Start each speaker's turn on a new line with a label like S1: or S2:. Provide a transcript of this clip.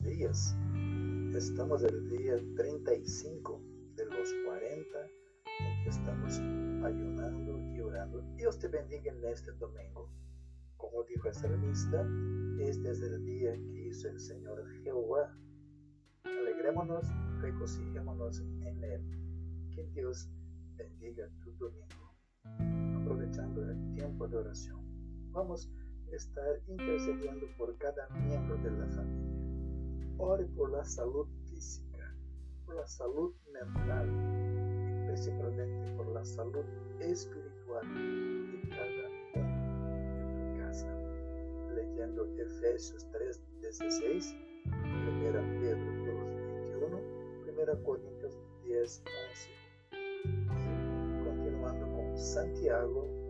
S1: días. Estamos el día 35 de los 40 en que estamos ayunando y orando. Dios te bendiga en este domingo. Como dijo el salmista, este es el día que hizo el Señor Jehová. Alegrémonos, regocijémonos en Él. Que Dios bendiga tu domingo. Aprovechando el tiempo de oración, vamos a estar intercediendo por cada miembro de la familia. Ore por la salud física, por la salud mental y principalmente por la salud espiritual de cada uno en tu casa. Leyendo Efesios 3, 16, 1 Pedro 2, 21, 1 Corintios 10, 11 Santiago